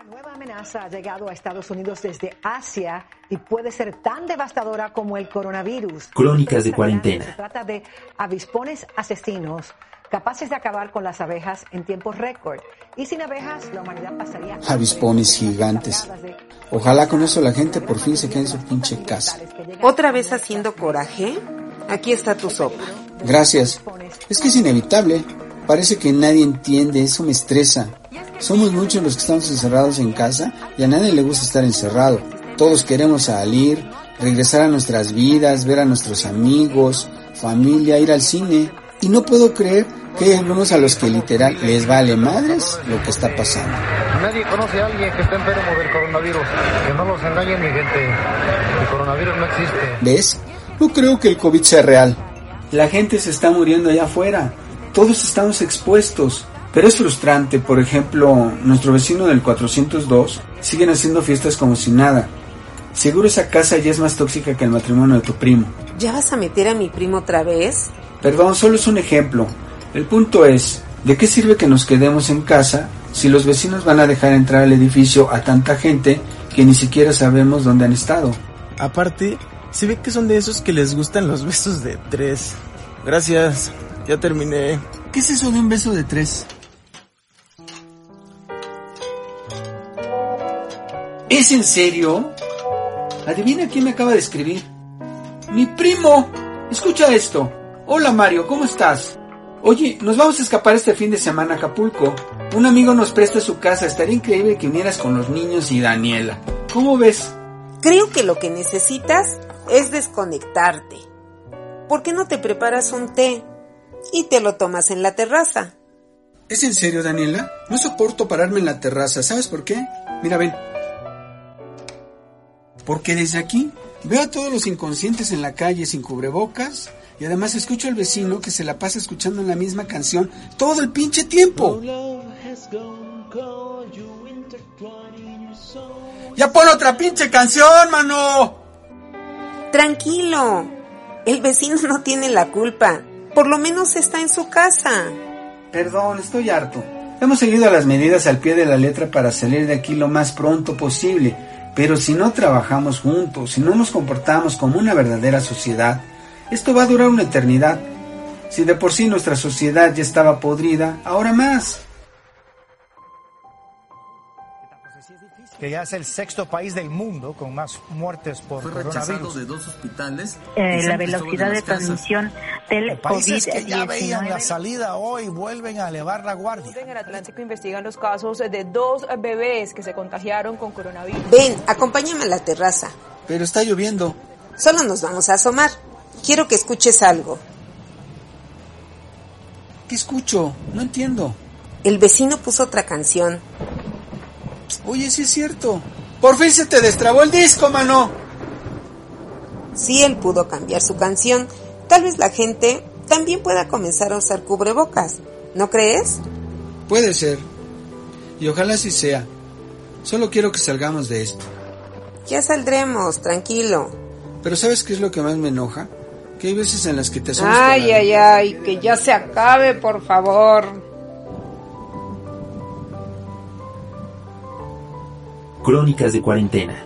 Una nueva amenaza ha llegado a Estados Unidos desde Asia y puede ser tan devastadora como el coronavirus. Crónicas de cuarentena. Se trata de avispones asesinos capaces de acabar con las abejas en tiempos récord. Y sin abejas, la humanidad pasaría... Avispones gigantes. Ojalá con eso la gente por fin se quede en su pinche casa. ¿Otra vez haciendo coraje? Aquí está tu sopa. Gracias. Es que es inevitable. Parece que nadie entiende, eso me estresa. Somos muchos los que estamos encerrados en casa y a nadie le gusta estar encerrado. Todos queremos salir, regresar a nuestras vidas, ver a nuestros amigos, familia, ir al cine. Y no puedo creer que hay algunos a los que literal les vale madres lo que está pasando. Nadie conoce a alguien que esté enfermo del coronavirus. Que no los engañen, mi gente. El coronavirus no existe. ¿Ves? No creo que el COVID sea real. La gente se está muriendo allá afuera. Todos estamos expuestos. Pero es frustrante, por ejemplo, nuestro vecino del 402 siguen haciendo fiestas como si nada. Seguro esa casa ya es más tóxica que el matrimonio de tu primo. ¿Ya vas a meter a mi primo otra vez? Perdón, solo es un ejemplo. El punto es, ¿de qué sirve que nos quedemos en casa si los vecinos van a dejar entrar al edificio a tanta gente que ni siquiera sabemos dónde han estado? Aparte, se ve que son de esos que les gustan los besos de tres. Gracias, ya terminé. ¿Qué es eso de un beso de tres? ¿Es en serio? Adivina quién me acaba de escribir. Mi primo. Escucha esto. Hola Mario, ¿cómo estás? Oye, nos vamos a escapar este fin de semana a Acapulco. Un amigo nos presta su casa. Estaría increíble que unieras con los niños y Daniela. ¿Cómo ves? Creo que lo que necesitas es desconectarte. ¿Por qué no te preparas un té y te lo tomas en la terraza? ¿Es en serio, Daniela? No soporto pararme en la terraza. ¿Sabes por qué? Mira, ven. Porque desde aquí veo a todos los inconscientes en la calle sin cubrebocas y además escucho al vecino que se la pasa escuchando la misma canción todo el pinche tiempo. Ya pon otra pinche canción, mano. Tranquilo. El vecino no tiene la culpa. Por lo menos está en su casa. Perdón, estoy harto. Hemos seguido las medidas al pie de la letra para salir de aquí lo más pronto posible. Pero si no trabajamos juntos, si no nos comportamos como una verdadera sociedad, esto va a durar una eternidad. Si de por sí nuestra sociedad ya estaba podrida, ahora más. que ya es el sexto país del mundo con más muertes por Fue coronavirus. de dos hospitales. Eh, la velocidad de transmisión del Países que ya veían la COVID-19. salida hoy vuelven a elevar la guardia. En el Atlántico investigan los casos de dos bebés que se contagiaron con coronavirus. Ven, acompáñame a la terraza. Pero está lloviendo. Solo nos vamos a asomar. Quiero que escuches algo. ¿Qué escucho? No entiendo. El vecino puso otra canción. Oye, sí es cierto. Por fin se te destrabó el disco, mano. Si él pudo cambiar su canción, tal vez la gente también pueda comenzar a usar cubrebocas. ¿No crees? Puede ser. Y ojalá así sea. Solo quiero que salgamos de esto. Ya saldremos, tranquilo. Pero ¿sabes qué es lo que más me enoja? Que hay veces en las que te asomas Ay, la- ay, ay, que ya se acabe, por favor. Crónicas de cuarentena.